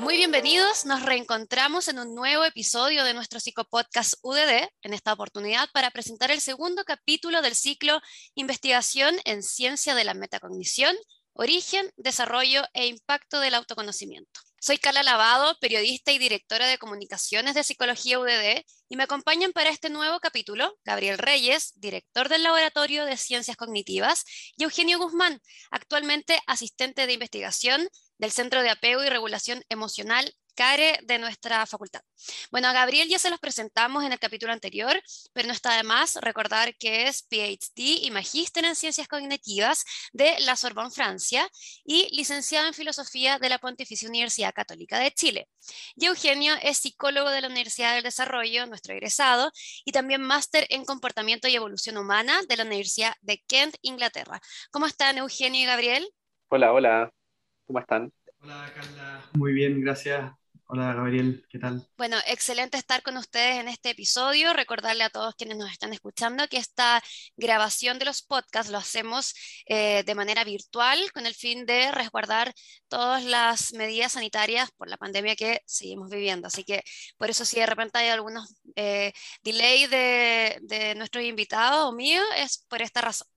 Muy bienvenidos, nos reencontramos en un nuevo episodio de nuestro psicopodcast UDD, en esta oportunidad para presentar el segundo capítulo del ciclo Investigación en Ciencia de la Metacognición, Origen, Desarrollo e Impacto del Autoconocimiento. Soy Carla Lavado, periodista y directora de comunicaciones de Psicología UDD, y me acompañan para este nuevo capítulo Gabriel Reyes, director del Laboratorio de Ciencias Cognitivas, y Eugenio Guzmán, actualmente asistente de investigación del Centro de Apego y Regulación Emocional CARE de nuestra facultad. Bueno, a Gabriel ya se los presentamos en el capítulo anterior, pero no está de más recordar que es PhD y magíster en Ciencias Cognitivas de la Sorbonne, Francia, y licenciado en Filosofía de la Pontificia Universidad Católica de Chile. Y Eugenio es psicólogo de la Universidad del Desarrollo, nuestro egresado, y también máster en Comportamiento y Evolución Humana de la Universidad de Kent, Inglaterra. ¿Cómo están Eugenio y Gabriel? Hola, hola. ¿Cómo están? Hola, Carla. Muy bien, gracias. Hola Gabriel, ¿qué tal? Bueno, excelente estar con ustedes en este episodio. Recordarle a todos quienes nos están escuchando que esta grabación de los podcasts lo hacemos eh, de manera virtual con el fin de resguardar todas las medidas sanitarias por la pandemia que seguimos viviendo. Así que por eso si de repente hay algunos eh, delays de, de nuestros invitados o míos, es por esta razón.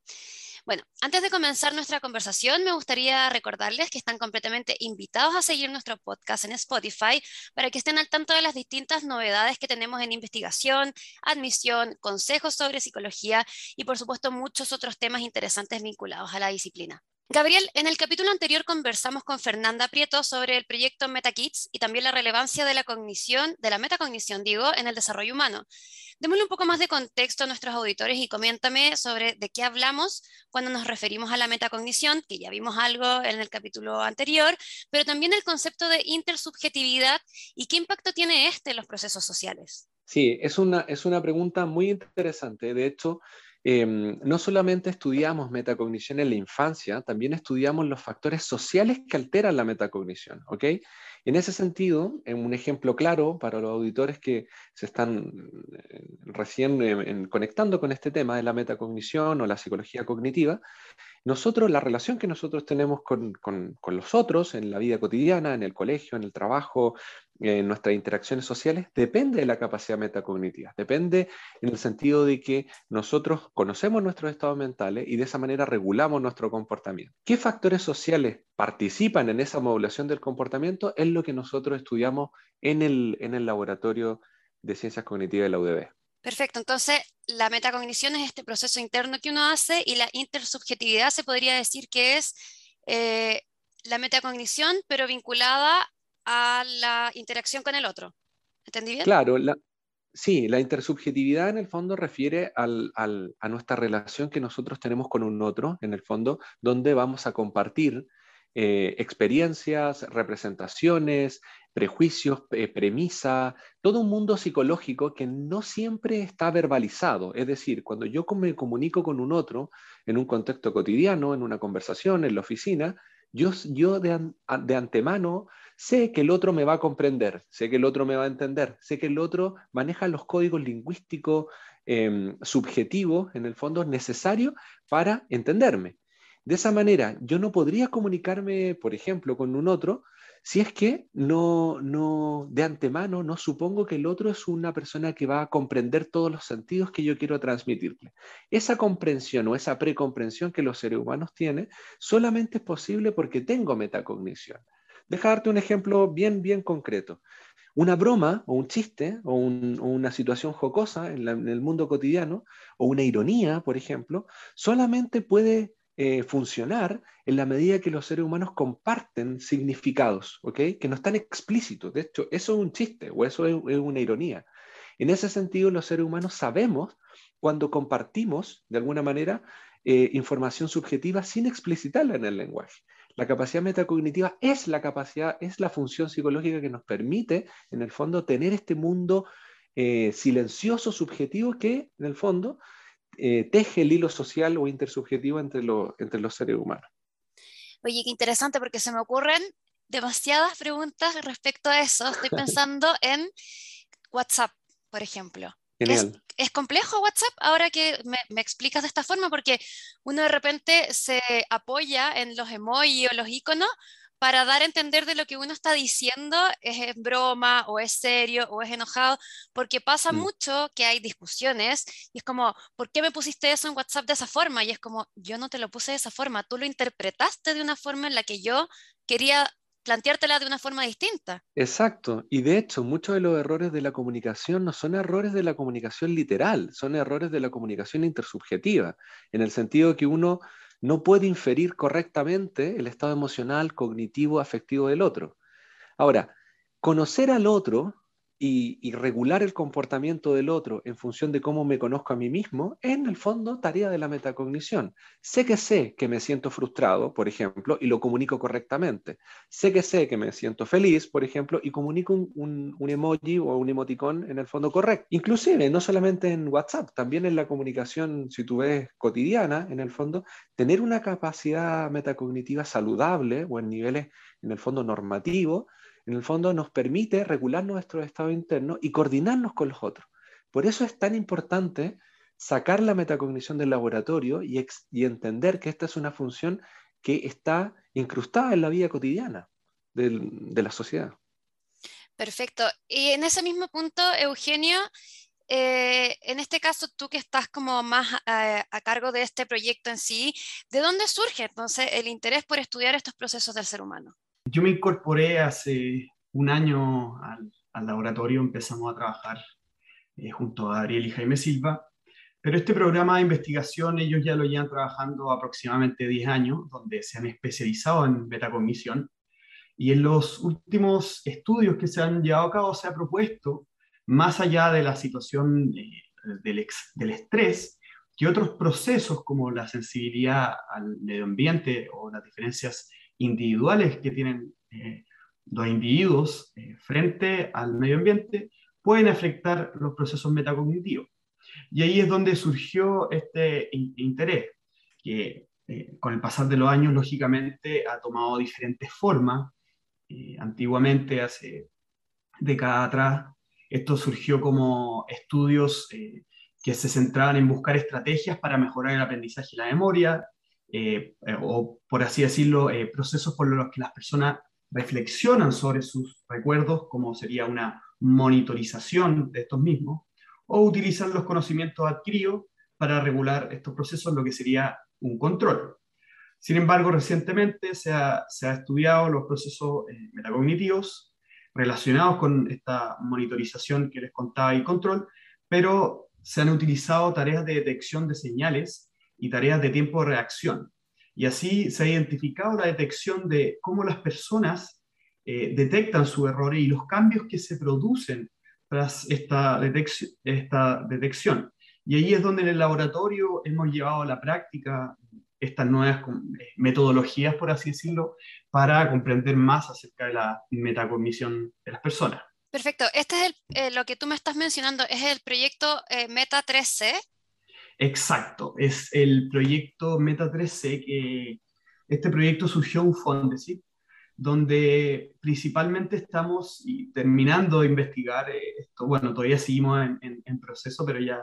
Bueno, antes de comenzar nuestra conversación, me gustaría recordarles que están completamente invitados a seguir nuestro podcast en Spotify para que estén al tanto de las distintas novedades que tenemos en investigación, admisión, consejos sobre psicología y por supuesto muchos otros temas interesantes vinculados a la disciplina. Gabriel, en el capítulo anterior conversamos con Fernanda Prieto sobre el proyecto MetaKids y también la relevancia de la cognición, de la metacognición, digo, en el desarrollo humano. Démosle un poco más de contexto a nuestros auditores y coméntame sobre de qué hablamos cuando nos referimos a la metacognición, que ya vimos algo en el capítulo anterior, pero también el concepto de intersubjetividad y qué impacto tiene este en los procesos sociales. Sí, es una, es una pregunta muy interesante. De hecho, Em, no solamente estudiamos metacognición en la infancia, también estudiamos los factores sociales que alteran la metacognición, ¿ok? En ese sentido, en un ejemplo claro para los auditores que se están eh, recién conectando con este tema de la metacognición o la psicología cognitiva, nosotros, la relación que nosotros tenemos con, con, los otros en la vida cotidiana, en el colegio, en el trabajo, en nuestras interacciones sociales, depende de la capacidad metacognitiva. Depende en el sentido de que nosotros conocemos nuestros estados mentales y de esa manera regulamos nuestro comportamiento. ¿Qué factores sociales participan en esa modulación del comportamiento? Es lo que nosotros estudiamos en el, en el laboratorio de ciencias cognitivas de la UDB. Perfecto, entonces la metacognición es este proceso interno que uno hace y la intersubjetividad se podría decir que es eh, la metacognición, pero vinculada a la interacción con el otro. ¿Entendí bien? Claro, sí, la intersubjetividad en el fondo refiere a nuestra relación que nosotros tenemos con un otro, en el fondo, donde vamos a compartir eh, experiencias, representaciones, prejuicios, eh, premisa, todo un mundo psicológico que no siempre está verbalizado. Es decir, cuando yo me comunico con un otro en un contexto cotidiano, en una conversación, en la oficina, yo, yo de, de antemano sé que el otro me va a comprender, sé que el otro me va a entender, sé que el otro maneja los códigos lingüísticos em, subjetivos, en el fondo, necesarios para entenderme. De esa manera, yo no podría comunicarme, por ejemplo, con un otro si es que no, no, de antemano, no supongo que el otro es una persona que va a comprender todos los sentidos que yo quiero transmitirle. Esa comprensión o esa precomprensión que los seres humanos tienen solamente es posible porque tengo metacognición. Deja darte un ejemplo bien, bien concreto. Una broma o un chiste o, una situación jocosa en, en el mundo cotidiano o una ironía, por ejemplo, solamente puede eh, funcionar en la medida que los seres humanos comparten significados, ¿ok? Que no están explícitos. De hecho, eso es un chiste o eso es, una ironía. En ese sentido, los seres humanos sabemos cuando compartimos, de alguna manera, eh, información subjetiva sin explicitarla en el lenguaje. La capacidad metacognitiva es la capacidad, es la función psicológica que nos permite, en el fondo, tener este mundo eh, silencioso, subjetivo, que, en el fondo, eh, teje el hilo social o intersubjetivo entre, entre los seres humanos. Oye, qué interesante porque se me ocurren demasiadas preguntas respecto a eso. Estoy pensando en WhatsApp, por ejemplo. ¿Es, complejo WhatsApp ahora que me, me, explicas de esta forma? Porque uno de repente se apoya en los emojis o los iconos para dar a entender de lo que uno está diciendo es en broma o es serio o es enojado, porque pasa mm. mucho que hay discusiones y es como, ¿por qué me pusiste eso en WhatsApp de esa forma? Y es como, yo no te lo puse de esa forma, tú lo interpretaste de una forma en la que yo quería planteártela de una forma distinta. Exacto, y de hecho muchos de los errores de la comunicación no son errores de la comunicación literal, son errores de la comunicación intersubjetiva, en el sentido que uno no puede inferir correctamente el estado emocional, cognitivo, afectivo del otro. Ahora, conocer al otro y, regular el comportamiento del otro en función de cómo me conozco a mí mismo, en el fondo tarea de la metacognición. Sé que sé que me siento frustrado, por ejemplo, y lo comunico correctamente. Sé que sé que me siento feliz, por ejemplo, y comunico un, un emoji o un emoticón en el fondo correcto. Inclusive, no solamente en WhatsApp, también en la comunicación, si tú ves cotidiana, en el fondo, tener una capacidad metacognitiva saludable o en niveles, en el fondo, normativo, en el fondo nos permite regular nuestro estado interno y coordinarnos con los otros. Por eso es tan importante sacar la metacognición del laboratorio y, entender que esta es una función que está incrustada en la vida cotidiana de la sociedad. Perfecto. Y en ese mismo punto, Eugenio, eh, en este caso, tú que estás como más eh, a cargo de este proyecto en sí, ¿de dónde surge entonces el interés por estudiar estos procesos del ser humano? Yo me incorporé hace un año al, laboratorio, empezamos a trabajar eh, junto a Ariel y Jaime Silva, pero este programa de investigación ellos ya lo llevan trabajando aproximadamente 10 años, donde se han especializado en metacognición, y en los últimos estudios que se han llevado a cabo se ha propuesto, más allá de la situación eh, del, del estrés, que otros procesos como la sensibilidad al medio ambiente o las diferencias individuales que tienen eh, los individuos eh, frente al medio ambiente pueden afectar los procesos metacognitivos. Y ahí es donde surgió este interés, que eh, con el pasar de los años, lógicamente, ha tomado diferentes formas. antiguamente, hace décadas atrás, esto surgió como estudios que se centraban en buscar estrategias para mejorar el aprendizaje y la memoria, eh, eh, o por así decirlo, eh, procesos por los que las personas reflexionan sobre sus recuerdos, como sería una monitorización de estos mismos, o utilizan los conocimientos adquiridos para regular estos procesos, lo que sería un control. Sin embargo, recientemente se ha, se ha estudiado los procesos metacognitivos relacionados con esta monitorización que les contaba y control, pero se han utilizado tareas de detección de señales y tareas de tiempo de reacción. Y así se ha identificado la detección de cómo las personas eh, detectan su error y los cambios que se producen tras esta, detección. Y ahí es donde en el laboratorio hemos llevado a la práctica estas nuevas eh, metodologías, por así decirlo, para comprender más acerca de la metacognición de las personas. Perfecto. Este es eh, lo que tú me estás mencionando, es el proyecto Meta 3C. Exacto, es el proyecto Meta 3C, que este proyecto surgió un Fondesit, donde principalmente estamos terminando de investigar eh, esto, bueno, todavía seguimos en, proceso, pero ya,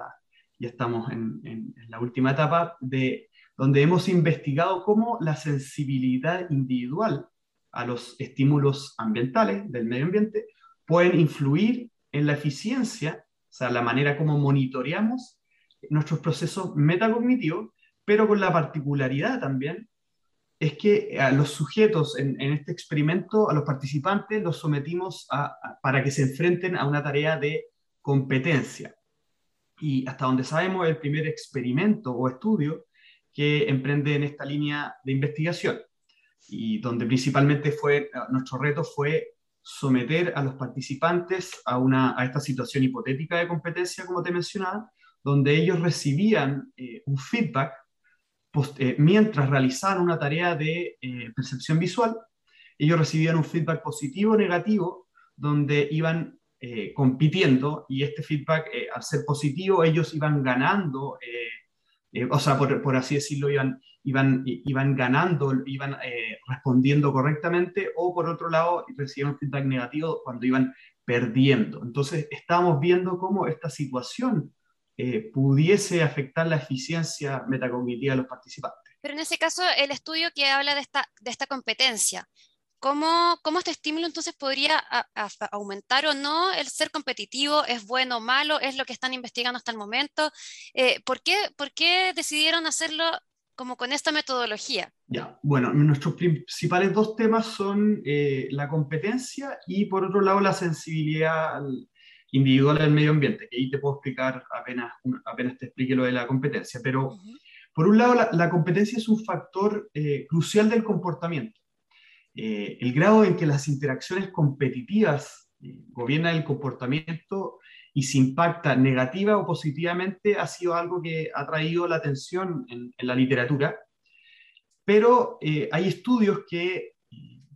ya estamos en, en, la última etapa, de, donde hemos investigado cómo la sensibilidad individual a los estímulos ambientales del medio ambiente pueden influir en la eficiencia, o sea, la manera como monitoreamos nuestros procesos metacognitivos, pero con la particularidad también es que a los sujetos en, este experimento, a los participantes, los sometimos a, para que se enfrenten a una tarea de competencia. Y hasta donde sabemos, el primer experimento o estudio que emprende en esta línea de investigación. Y donde principalmente fue, nuestro reto fue someter a los participantes a, una, a esta situación hipotética de competencia, como te mencionaba, donde ellos recibían eh, un feedback eh, mientras realizaban una tarea de eh, percepción visual, ellos recibían un feedback positivo o negativo, donde iban compitiendo y este feedback, al ser positivo, ellos iban ganando, o sea, por, por, así decirlo, iban, iban, iban ganando, iban respondiendo correctamente, o por otro lado, recibían un feedback negativo cuando iban perdiendo. Entonces, estamos viendo cómo esta situación eh, pudiese afectar la eficiencia metacognitiva de los participantes. Pero en ese caso, el estudio que habla de esta, de esta competencia, ¿cómo, ¿cómo, este estímulo entonces podría aumentar o no el ser competitivo? ¿Es bueno o malo? ¿Es lo que están investigando hasta el momento? Eh, ¿por, qué, ¿Por qué decidieron hacerlo como con esta metodología? Ya, bueno, nuestros principales dos temas son eh, la competencia y por otro lado la sensibilidad individual del medio ambiente, que ahí te puedo explicar apenas, apenas te explique lo de la competencia, pero por un lado la, competencia es un factor eh, crucial del comportamiento. Eh, el grado en que las interacciones competitivas gobiernan el comportamiento y se impacta negativa o positivamente ha sido algo que ha traído la atención en, la literatura, pero eh, hay estudios que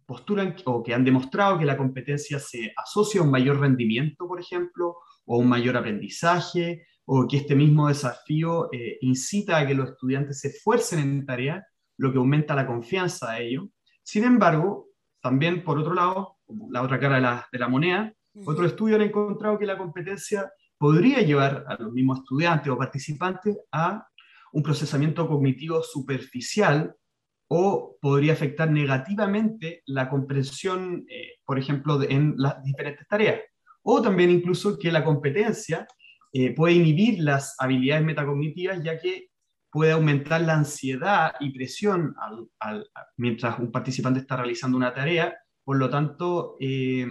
postulan o que han demostrado que la competencia se asocia a un mayor rendimiento, por ejemplo, o un mayor aprendizaje, o que este mismo desafío eh, incita a que los estudiantes se esfuercen en tarea, lo que aumenta la confianza de ellos. Sin embargo, también por otro lado, la otra cara de la, de la moneda, otro estudio han encontrado que la competencia podría llevar a los mismos estudiantes o participantes a un procesamiento cognitivo superficial o podría afectar negativamente la comprensión, eh, por ejemplo, en las diferentes tareas. O también incluso que la competencia eh, puede inhibir las habilidades metacognitivas, ya que puede aumentar la ansiedad y presión mientras un participante está realizando una tarea. Por lo tanto, eh,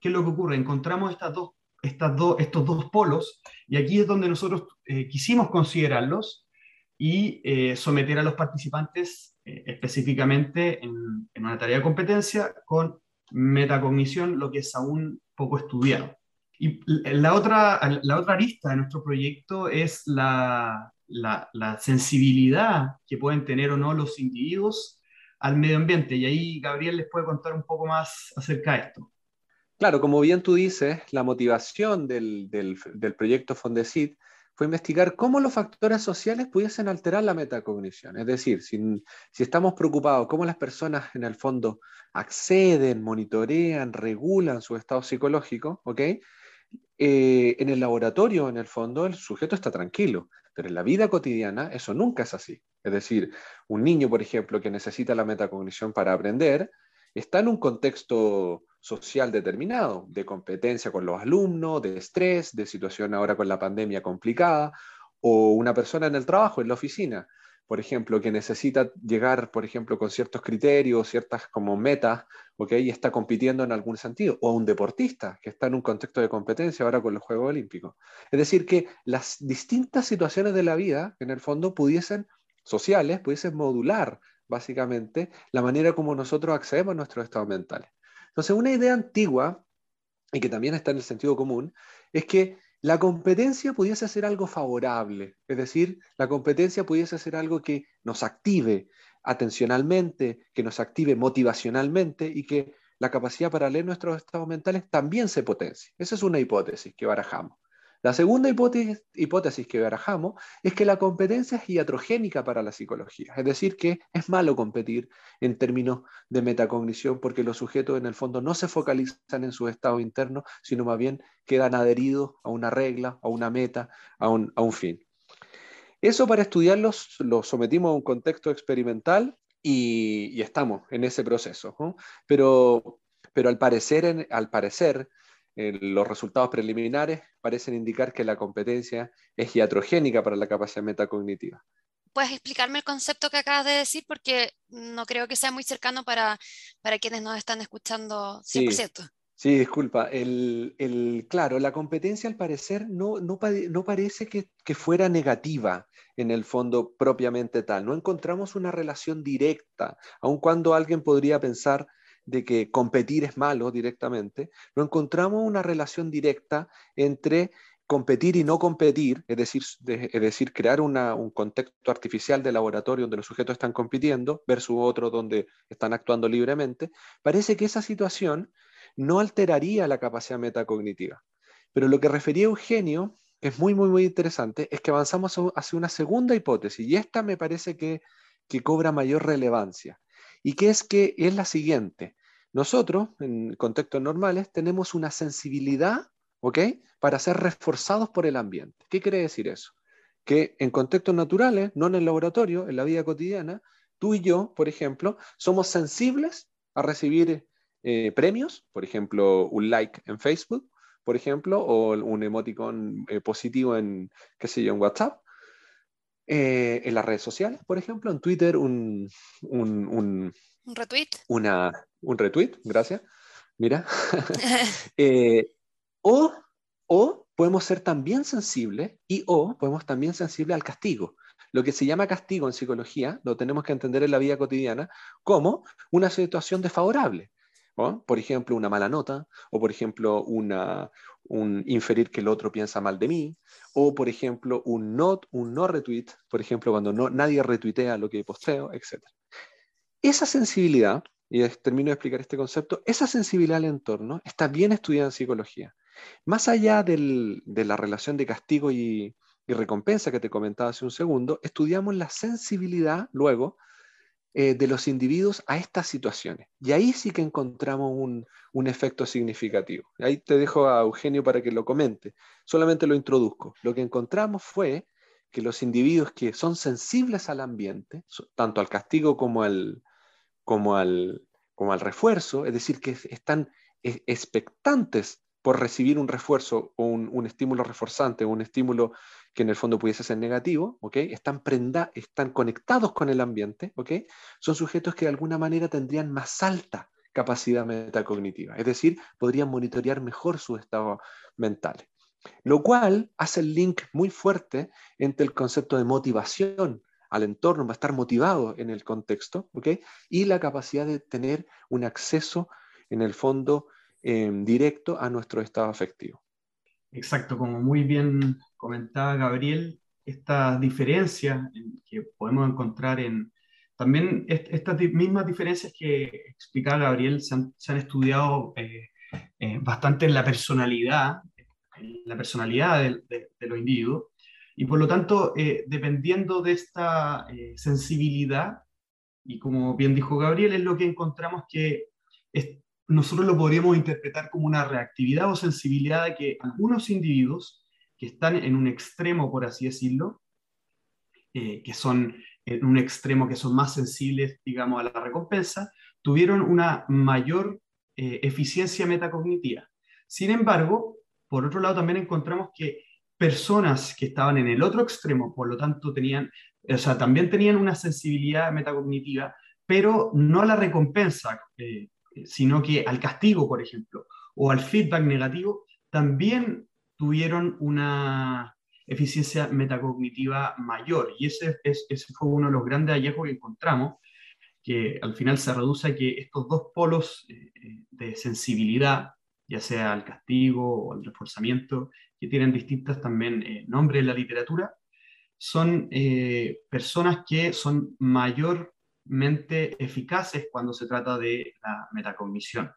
¿qué es lo que ocurre? Encontramos estas dos, estas dos, estos dos polos y aquí es donde nosotros quisimos considerarlos y someter a los participantes eh, específicamente en, una tarea de competencia con metacognición, lo que es aún poco estudiado. Y la otra, la otra arista de nuestro proyecto es la, la, sensibilidad que pueden tener o no los individuos al medio ambiente. Y ahí Gabriel les puede contar un poco más acerca de esto. Claro, como bien tú dices, la motivación del, proyecto Fondesit fue investigar cómo los factores sociales pudiesen alterar la metacognición. Es decir, si, estamos preocupados cómo las personas en el fondo acceden, monitorean, regulan su estado psicológico, ¿ok? Eh, en el laboratorio, en el fondo, el sujeto está tranquilo, pero en la vida cotidiana eso nunca es así. Es decir, un niño, por ejemplo, que necesita la metacognición para aprender, está en un contexto social determinado, de competencia con los alumnos, de estrés, de situación ahora con la pandemia complicada, o una persona en el trabajo, en la oficina, por ejemplo, que necesita llegar, por ejemplo, con ciertos criterios, ciertas como metas, ¿ok? Y está compitiendo en algún sentido, o un deportista que está en un contexto de competencia ahora con los Juegos Olímpicos. Es decir, que las distintas situaciones de la vida, en el fondo, pudiesen, sociales, pudiesen modular básicamente, la manera como nosotros accedemos a nuestros estados mentales. Entonces, una idea antigua, y que también está en el sentido común, es que la competencia pudiese ser algo favorable, es decir, la competencia pudiese ser algo que nos active atencionalmente, que nos active motivacionalmente y que la capacidad para leer nuestros estados mentales también se potencie. Esa es una hipótesis que barajamos. La segunda hipótesis, que barajamos es que la competencia es iatrogénica para la psicología, es decir, que es malo competir en términos de metacognición porque los sujetos en el fondo no se focalizan en su estado interno, sino más bien quedan adheridos a una regla, a una meta, a un, fin. Eso para estudiarlos lo sometimos a un contexto experimental y, estamos en ese proceso. Pero, pero al parecer, al parecer los resultados preliminares parecen indicar que la competencia es iatrogénica para la capacidad metacognitiva. ¿Puedes explicarme el concepto que acabas de decir? Porque no creo que sea muy cercano para, para quienes nos están escuchando 100%. Sí. Sí, disculpa. El, claro, la competencia al parecer no, no, no parece que, que, fuera negativa en el fondo propiamente tal. No encontramos una relación directa, aun cuando alguien podría pensar de que competir es malo directamente, no encontramos una relación directa entre competir y no competir, es decir, es decir crear un contexto artificial de laboratorio donde los sujetos están compitiendo versus otro donde están actuando libremente, parece que esa situación no alteraría la capacidad metacognitiva. Pero lo que refería Eugenio, que es muy, muy, muy interesante, es que avanzamos hacia una segunda hipótesis y esta me parece que, que cobra mayor relevancia y que es que es la siguiente. Nosotros, en contextos normales, tenemos una sensibilidad, ¿ok? Para ser reforzados por el ambiente. ¿Qué quiere decir eso? Que en contextos naturales, no en el laboratorio, en la vida cotidiana, tú y yo, por ejemplo, somos sensibles a recibir eh, premios, por ejemplo, un like en Facebook, por ejemplo, o un emoticon eh, positivo en, qué sé yo, en WhatsApp. Eh, en las redes sociales, por ejemplo, en Twitter, un, un, un, retweet. Una, un retweet, gracias. Mira. o, o podemos ser también sensibles y o podemos también sensibles al castigo. Lo que se llama castigo en psicología lo tenemos que entender en la vida cotidiana como una situación desfavorable. Por ejemplo, una mala nota, o por ejemplo, una, un inferir que el otro piensa mal de mí, o por ejemplo, un no, un no retweet, por ejemplo, cuando no, nadie retuitea lo que posteo, etc. Esa sensibilidad, y termino de explicar este concepto, esa sensibilidad al entorno está bien estudiada en psicología. Más allá de la relación de castigo y, y recompensa que te comentaba hace un segundo, estudiamos la sensibilidad luego eh, de los individuos a estas situaciones. Y ahí sí que encontramos un, efecto significativo. Ahí te dejo a Eugenio para que lo comente. Solamente lo introduzco. Lo que encontramos fue que los individuos que son sensibles al ambiente, tanto al castigo como al, como al, como al refuerzo, es decir, que están e, expectantes por recibir un refuerzo o un, un estímulo reforzante, un estímulo que en el fondo pudiese ser negativo, ¿ok? Están, prenda, están conectados con el ambiente, ¿ok? Son sujetos que de alguna manera tendrían más alta capacidad metacognitiva, es decir, podrían monitorear mejor su estado mental. Lo cual hace el link muy fuerte entre el concepto de motivación al entorno, estar motivado en el contexto. Y la capacidad de tener un acceso, en el fondo, eh, directo a nuestro estado afectivo. Exacto, como muy bien comentaba Gabriel, estas diferencias que podemos encontrar en... También estas mismas diferencias que explicaba Gabriel se han, estudiado eh, eh, bastante en la personalidad, en la personalidad de, los individuos, y por lo tanto, eh, dependiendo de esta sensibilidad, y como bien dijo Gabriel, es lo que encontramos que nosotros lo podríamos interpretar como una reactividad o sensibilidad de que algunos individuos que están en un extremo, por así decirlo, eh, que son en un extremo que son más sensibles, digamos, a la recompensa, tuvieron una mayor eh, eficiencia metacognitiva. Sin embargo, por otro lado, también encontramos que personas que estaban en el otro extremo, por lo tanto, tenían, o sea, también tenían una sensibilidad metacognitiva, pero no a la recompensa, eh, sino que al castigo, por ejemplo, o al feedback negativo, también tuvieron una eficiencia metacognitiva mayor. Y ese, ese fue uno de los grandes hallazgos que encontramos, que al final se reduce a que estos dos polos eh, eh, de sensibilidad, ya sea al castigo o al reforzamiento, que tienen distintos también eh, nombres en la literatura, son personas que son mayor eficaces cuando se trata de la metacognición.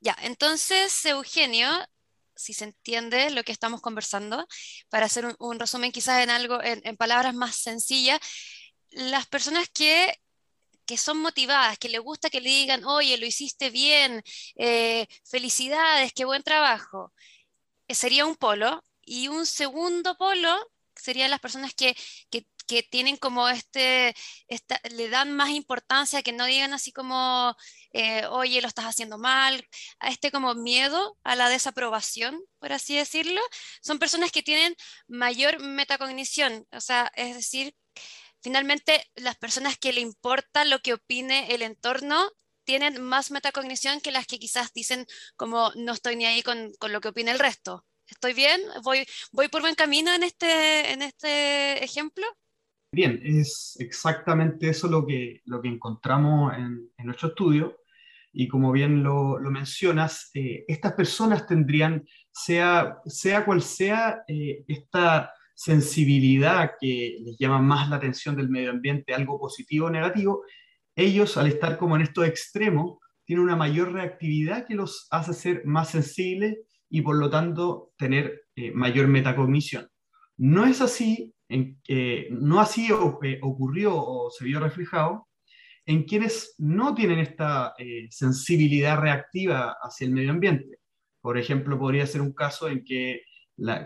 Ya, entonces, Eugenio, si se entiende lo que estamos conversando, para hacer un, resumen quizás en algo, en, palabras más sencillas, las personas que que son motivadas, que le gusta que le digan, oye, lo hiciste bien, eh, felicidades, qué buen trabajo, eh, sería un polo. Y un segundo polo serían las personas que, que que tienen como este, le dan más importancia, que no digan así como, eh, oye, lo estás haciendo mal, a este como miedo a la desaprobación, por así decirlo, son personas que tienen mayor metacognición, o sea, es decir, finalmente las personas que le importa lo que opine el entorno tienen más metacognición que las que quizás dicen como no estoy ni ahí con, con lo que opine el resto. ¿Estoy bien? ¿Voy, voy por buen camino en este, en este ejemplo? Bien, es exactamente eso lo que, lo que encontramos en, nuestro estudio. Y como bien lo, mencionas, eh, estas personas tendrían, sea, sea cual sea eh, esta sensibilidad que les llama más la atención del medio ambiente, algo positivo o negativo, ellos al estar como en estos extremos, tienen una mayor reactividad que los hace ser más sensibles y por lo tanto tener eh, mayor metacognición. No es así en, no así eh, ocurrió o se vio reflejado en quienes no tienen esta eh, sensibilidad reactiva hacia el medio ambiente. Por ejemplo, podría ser un caso en que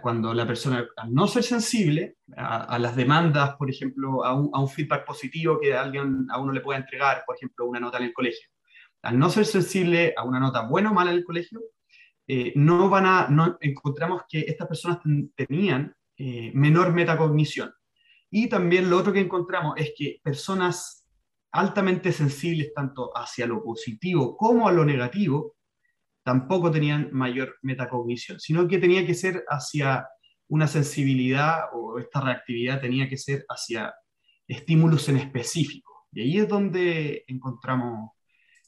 cuando la persona, al no ser sensible a, las demandas, por ejemplo, a un, feedback positivo que alguien a uno le pueda entregar, por ejemplo, una nota en el colegio, al no ser sensible a una nota buena o mala en el colegio, eh, no van a, no encontramos que estas personas tenían eh, menor metacognición. Y también lo otro que encontramos es que personas altamente sensibles tanto hacia lo positivo como a lo negativo, tampoco tenían mayor metacognición, sino que tenía que ser hacia una sensibilidad o esta reactividad tenía que ser hacia estímulos en específico. Y ahí es donde encontramos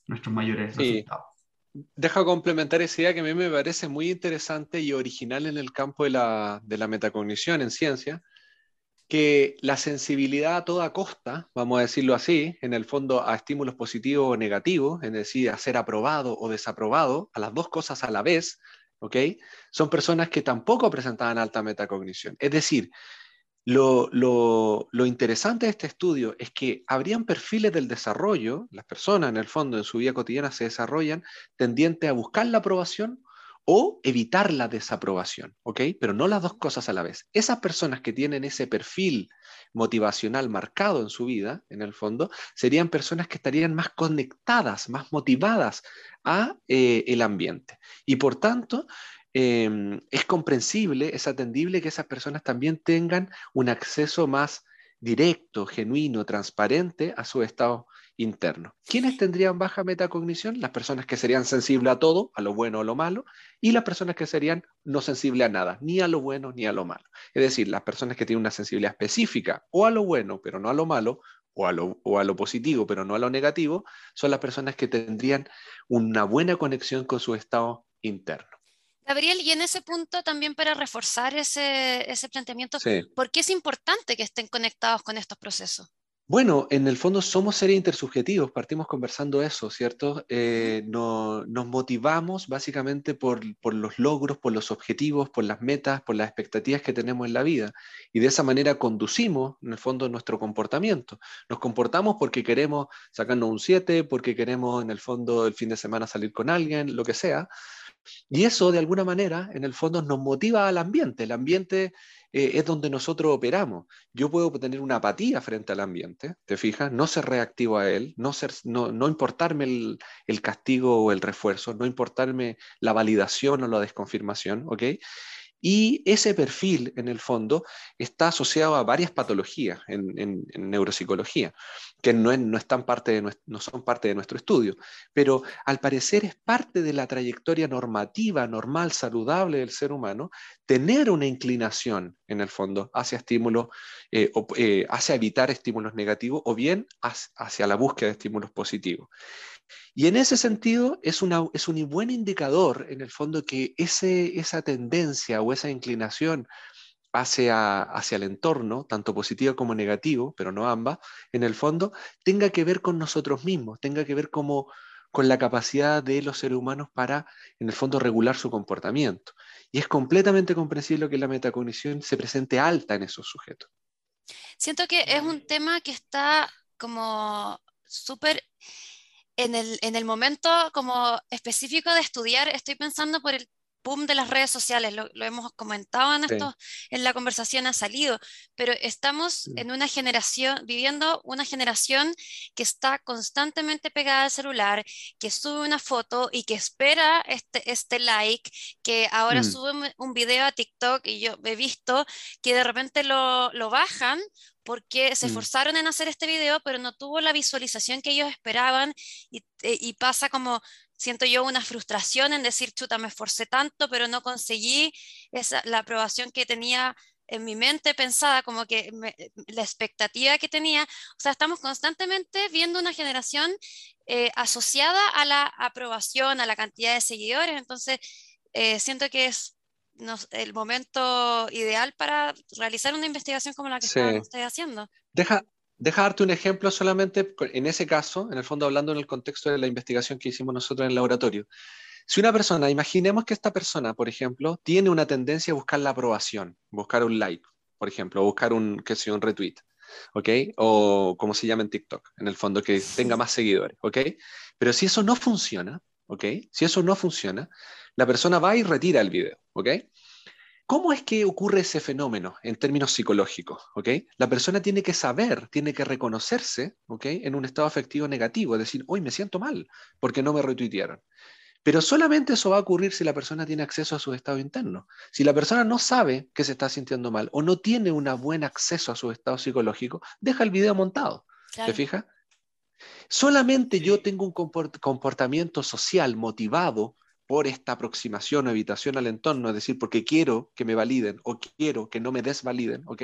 nuestros mayores resultados. Deja complementar esa idea que a mí me parece muy interesante y original en el campo de la, de la metacognición en ciencia, que la sensibilidad a toda costa, vamos a decirlo así, en el fondo a estímulos positivos o negativos, es decir, a ser aprobado o desaprobado, a las dos cosas a la vez, ¿ok? Son personas que tampoco presentaban alta metacognición. Es decir, lo, interesante de este estudio es que habrían perfiles del desarrollo, las personas en el fondo en su vida cotidiana se desarrollan tendiente a buscar la aprobación o evitar la desaprobación, ¿ok? Pero no las dos cosas a la vez. Esas personas que tienen ese perfil motivacional marcado en su vida, en el fondo, serían personas que estarían más conectadas, más motivadas a eh, el ambiente. Y por tanto, Em, es comprensible, es atendible que esas personas también tengan un acceso más directo, genuino, transparente a su estado interno. ¿Quiénes tendrían baja metacognición? Las personas que serían sensibles a todo, a lo bueno o a lo malo, y las personas que serían no sensibles a nada, ni a lo bueno ni a lo malo. Es decir, las personas que tienen una sensibilidad específica o a lo bueno, pero no a lo malo, o a lo, o a lo positivo, pero no a lo negativo, son las personas que tendrían una buena conexión con su estado interno. Gabriel, y en ese punto también para reforzar ese, planteamiento, ¿por qué es importante que estén conectados con estos procesos? Bueno, en el fondo somos seres intersubjetivos, partimos conversando eso, ¿cierto? Eh, nos motivamos básicamente por, por, los logros, por los objetivos, por las metas, por las expectativas que tenemos en la vida. Y de esa manera conducimos, en el fondo, nuestro comportamiento. Nos comportamos porque queremos sacarnos un 7, porque queremos, en el fondo, el fin de semana salir con alguien, lo que sea. Y eso, de alguna manera, en el fondo nos motiva al ambiente. El ambiente eh, es donde nosotros operamos. Yo puedo tener una apatía frente al ambiente, ¿te fijas? No ser reactivo a él, no, ser, no, no importarme el, el, castigo o el refuerzo, no importarme la validación o la desconfirmación, ¿ok? Y ese perfil, en el fondo, está asociado a varias patologías en, neuropsicología, que no, no, están parte de, no son parte de nuestro estudio, pero al parecer es parte de la trayectoria normativa, normal, saludable del ser humano, tener una inclinación, en el fondo, hacia estímulos, eh, eh, hacia evitar estímulos negativos o bien hacia la búsqueda de estímulos positivos. Y en ese sentido es, una, es un buen indicador, en el fondo, que ese, esa tendencia o esa inclinación hacia, hacia el entorno, tanto positivo como negativo, pero no ambas, en el fondo, tenga que ver con nosotros mismos, tenga que ver como, con la capacidad de los seres humanos para, en el fondo, regular su comportamiento. Y es completamente comprensible que la metacognición se presente alta en esos sujetos. Siento que es un tema que está como súper en el, en el momento como específico de estudiar, estoy pensando por el boom de las redes sociales, lo, hemos comentado en, esto, en la conversación ha salido, pero estamos en una generación, viviendo una generación que está constantemente pegada al celular, que sube una foto y que espera este, este like, que ahora mm. sube un video a TikTok y yo he visto que de repente lo, lo bajan porque se mm. esforzaron en hacer este video, pero no tuvo la visualización que ellos esperaban y, eh, y, pasa como, siento yo, una frustración en decir, chuta, me esforcé tanto, pero no conseguí esa, la aprobación que tenía en mi mente pensada, como que la expectativa que tenía. O sea, estamos constantemente viendo una generación eh, asociada a la aprobación, a la cantidad de seguidores, entonces eh, siento que es el momento ideal para realizar una investigación como la que estoy haciendo. Deja, deja darte un ejemplo solamente en ese caso, en el fondo hablando en el contexto de la investigación que hicimos nosotros en el laboratorio. Si una persona, imaginemos que esta persona, por ejemplo, tiene una tendencia a buscar la aprobación, buscar un like, por ejemplo, buscar un, que sea, un retweet, ¿ok? O como se llama en TikTok, en el fondo, que tenga más seguidores, ¿ok? Pero si eso no funciona, ¿ok? Si eso no funciona, la persona va y retira el video, ¿ok? ¿Cómo es que ocurre ese fenómeno en términos psicológicos? ¿okay? La persona tiene que saber, tiene que reconocerse ¿okay? en un estado afectivo negativo, es decir, hoy me siento mal porque no me retuitearon. Pero solamente eso va a ocurrir si la persona tiene acceso a su estado interno. Si la persona no sabe que se está sintiendo mal o no tiene un buen acceso a su estado psicológico, deja el video montado. ¿Te fijas? Solamente yo tengo un comportamiento social motivado por esta aproximación o evitación al entorno, es decir, porque quiero que me validen o quiero que no me desvaliden, ¿ok?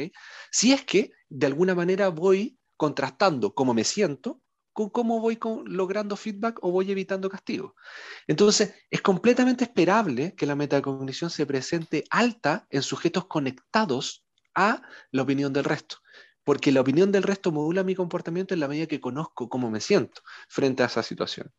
Si es que de alguna manera voy contrastando cómo me siento con cómo voy logrando feedback o voy evitando castigo. Entonces, es completamente esperable que la metacognición se presente alta en sujetos conectados a la opinión del resto, porque la opinión del resto modula mi comportamiento en la medida que conozco cómo me siento frente a esa situación.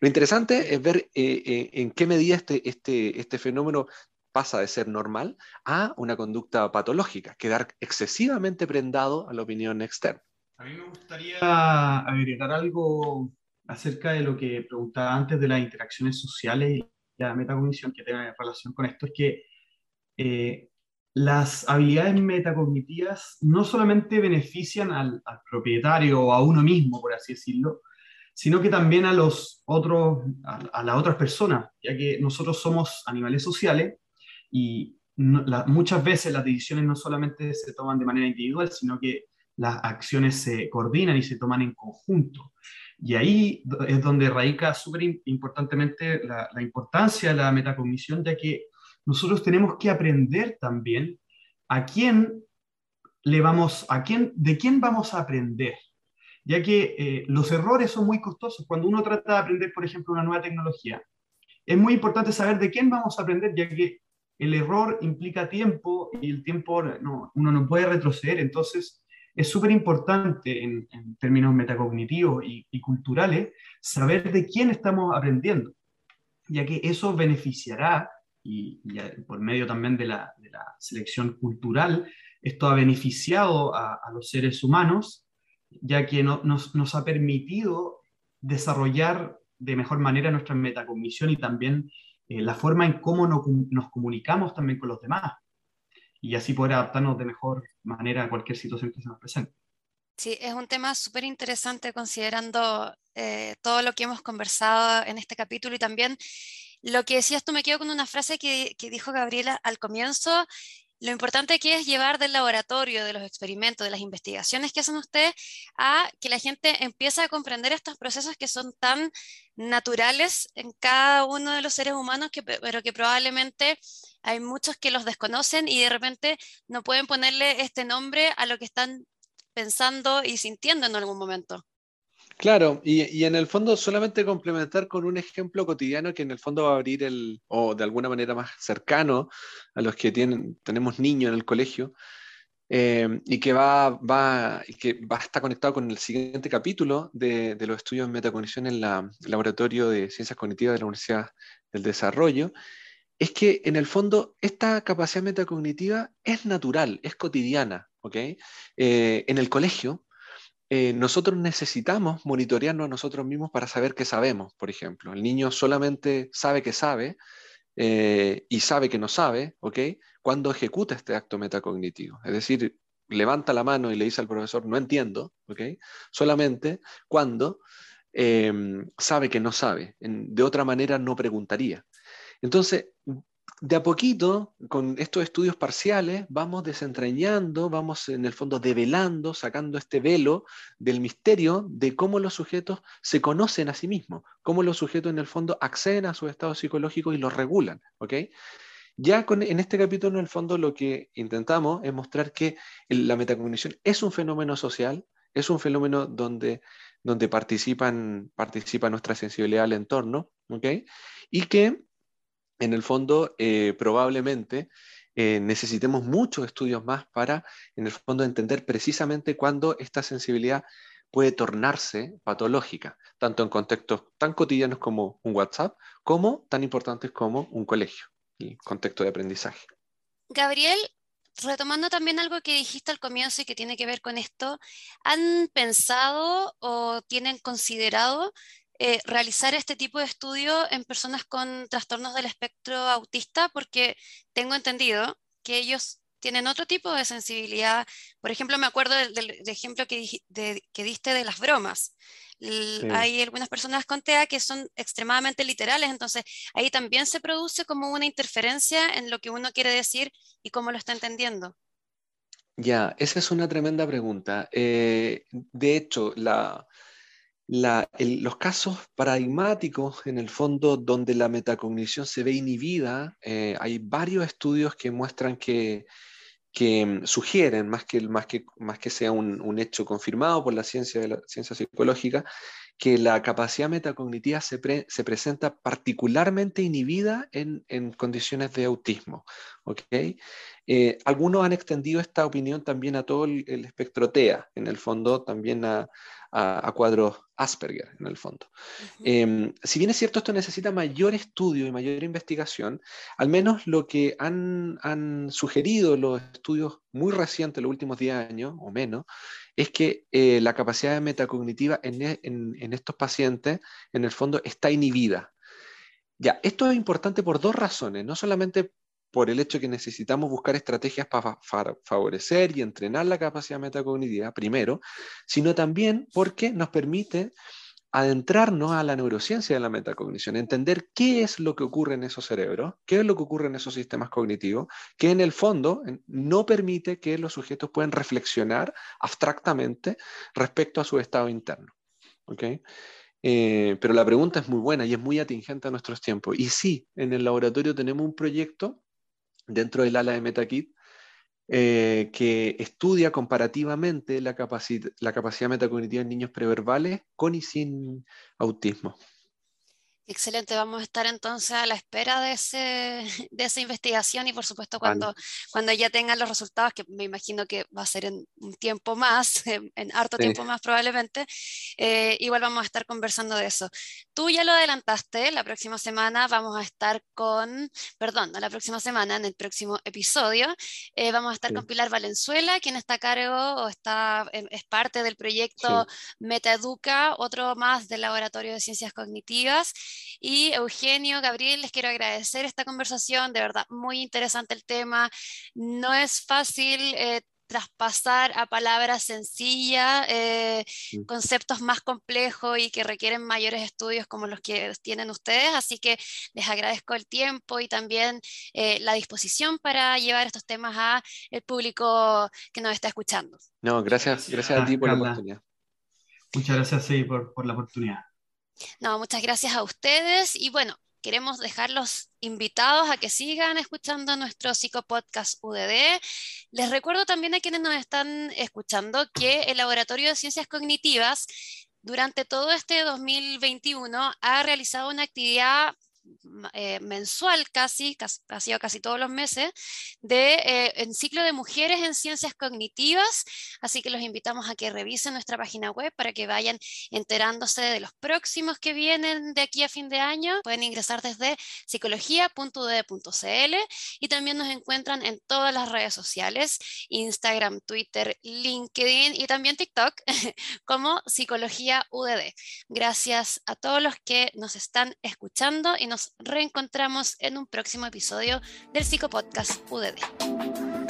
Lo interesante es ver eh, eh, en qué medida este, este, este fenómeno pasa de ser normal a una conducta patológica, quedar excesivamente prendado a la opinión externa. A mí me gustaría agregar algo acerca de lo que preguntaba antes de las interacciones sociales y la metacognición que tiene relación con esto, es que eh, las habilidades metacognitivas no solamente benefician al, al, propietario o a uno mismo, por así decirlo, sino que también a los otros, a, las otras personas, ya que nosotros somos animales sociales y muchas veces las decisiones no solamente se toman de manera individual, sino que las acciones se coordinan y se toman en conjunto. Y ahí es donde radica súper importantemente la, la, importancia de la metacognición, ya que nosotros tenemos que aprender también a quién le vamos, a quién, de quién vamos a aprender ya que eh, los errores son muy costosos. Cuando uno trata de aprender, por ejemplo, una nueva tecnología, es muy importante saber de quién vamos a aprender, ya que el error implica tiempo y el tiempo no, uno no puede retroceder. Entonces, es súper importante en, términos metacognitivos y, culturales saber de quién estamos aprendiendo, ya que eso beneficiará, y, por medio también de la, selección cultural, esto ha beneficiado a los seres humanos ya que nos, ha permitido desarrollar de mejor manera nuestra metacognición y también eh, la forma en cómo nos comunicamos también con los demás y así poder adaptarnos de mejor manera a cualquier situación que se nos presente. Sí, es un tema súper interesante considerando eh, todo lo que hemos conversado en este capítulo y también lo que decías tú, me quedo con una frase que, que dijo Gabriela al comienzo lo importante que es llevar del laboratorio, de los experimentos, de las investigaciones que hacen ustedes, a que la gente empiece a comprender estos procesos que son tan naturales en cada uno de los seres humanos, que, pero que probablemente hay muchos que los desconocen y de repente no pueden ponerle este nombre a lo que están pensando y sintiendo en algún momento. Claro, y, en el fondo solamente complementar con un ejemplo cotidiano que en el fondo va a abrir el, o de alguna manera más cercano a los que tienen, tenemos niños en el colegio, eh, y que va, va, que va a estar conectado con el siguiente capítulo de, los estudios de metacognición en el Laboratorio de Ciencias Cognitivas de la Universidad del Desarrollo, es que en el fondo esta capacidad metacognitiva es natural, es cotidiana, ¿ok? Eh, en el colegio eh, nosotros necesitamos monitorearnos a nosotros mismos para saber qué sabemos, por ejemplo. El niño solamente sabe que sabe eh, y sabe que no sabe, ¿ok? Cuando ejecuta este acto metacognitivo. Es decir, levanta la mano y le dice al profesor, no entiendo, ¿ok? Solamente cuando em, sabe que no sabe. de otra manera no preguntaría. Entonces, de a poquito, con estos estudios parciales, vamos desentrañando, vamos en el fondo develando, sacando este velo del misterio de cómo los sujetos se conocen a sí mismos, cómo los sujetos en el fondo acceden a su estado psicológico y los regulan. ¿ok? Ya en este capítulo, en el fondo, lo que intentamos es mostrar que la metacognición es un fenómeno social, es un fenómeno donde, donde participan, participa nuestra sensibilidad al entorno, ¿ok? y que en el fondo eh, probablemente eh, necesitemos muchos estudios más para, en el fondo, entender precisamente cuándo esta sensibilidad puede tornarse patológica, tanto en contextos tan cotidianos como un WhatsApp, como tan importantes como un colegio, el contexto de aprendizaje. Gabriel, retomando también algo que dijiste al comienzo y que tiene que ver con esto, ¿han pensado o tienen considerado eh, realizar este tipo de estudio en personas con trastornos del espectro autista? Porque tengo entendido que ellos tienen otro tipo de sensibilidad. Por ejemplo, me acuerdo del, ejemplo que, que, diste de las bromas. Hay algunas personas con TEA que son extremadamente literales, entonces ahí también se produce como una interferencia en lo que uno quiere decir y cómo lo está entendiendo. Ya, esa es una tremenda pregunta. Eh, de hecho, la, los casos paradigmáticos, en el fondo, donde la metacognición se ve inhibida, eh, hay varios estudios que muestran que, mm, sugieren, más que, más que, más que sea un, hecho confirmado por la ciencia, de la ciencia psicológica, que la capacidad metacognitiva se, se presenta particularmente inhibida en, condiciones de autismo. ¿Okay? Eh, algunos han extendido esta opinión también a todo el, el espectro TEA, en el fondo también a, a, cuadros Asperger, en el fondo. Em, si bien es cierto, esto necesita mayor estudio y mayor investigación, al menos lo que han, sugerido los estudios muy recientes, los últimos 10 años o menos, es que eh, la capacidad metacognitiva en, en estos pacientes, en el fondo, está inhibida. Ya, esto es importante por dos razones, no solamente por el hecho que necesitamos buscar estrategias para favorecer y entrenar la capacidad metacognitiva, primero, sino también porque nos permite adentrarnos a la neurociencia de la metacognición, entender qué es lo que ocurre en esos cerebros, qué es lo que ocurre en esos sistemas cognitivos, que en el fondo no permite que los sujetos puedan reflexionar abstractamente respecto a su estado interno. Eh, pero la pregunta es muy buena y es muy atingente a nuestros tiempos. Y sí, en el laboratorio tenemos un proyecto dentro del ala de MetaKit, eh, que estudia comparativamente la, la capacidad metacognitiva en niños preverbales con y sin autismo. Excelente, vamos a estar entonces a la espera de, ese, de esa investigación y por supuesto cuando, cuando ya tengan los resultados, que me imagino que va a ser en un tiempo más, en, harto tiempo más probablemente, eh, igual vamos a estar conversando de eso. Tú ya lo adelantaste, la próxima semana vamos a estar con, perdón, no la próxima semana, en el próximo episodio, eh, vamos a estar con Pilar Valenzuela, quien está a cargo o está, es parte del proyecto MetaEduca, otro más del Laboratorio de Ciencias Cognitivas. Y Eugenio, Gabriel, les quiero agradecer esta conversación, de verdad, muy interesante el tema. No es fácil eh, traspasar a palabras sencillas eh, conceptos más complejos y que requieren mayores estudios como los que tienen ustedes. Así que les agradezco el tiempo y también eh, la disposición para llevar estos temas a el público que nos está escuchando. No, gracias, gracias a ti por la oportunidad. Muchas gracias, sí, por, por la oportunidad. No, muchas gracias a ustedes y bueno, queremos dejarlos invitados a que sigan escuchando nuestro psicopodcast UDD. Les recuerdo también a quienes nos están escuchando que el Laboratorio de Ciencias Cognitivas durante todo este 2021 ha realizado una actividad eh, mensual casi, ha sido casi todos los meses, de eh, en ciclo de mujeres en ciencias cognitivas, así que los invitamos a que revisen nuestra página web para que vayan enterándose de los próximos que vienen de aquí a fin de año. Pueden ingresar desde psicología.ud.cl y también nos encuentran en todas las redes sociales, Instagram, Twitter, LinkedIn y también TikTok como Psicología UDD. Gracias a todos los que nos están escuchando y nos reencontramos en un próximo episodio del Psicopodcast UDD.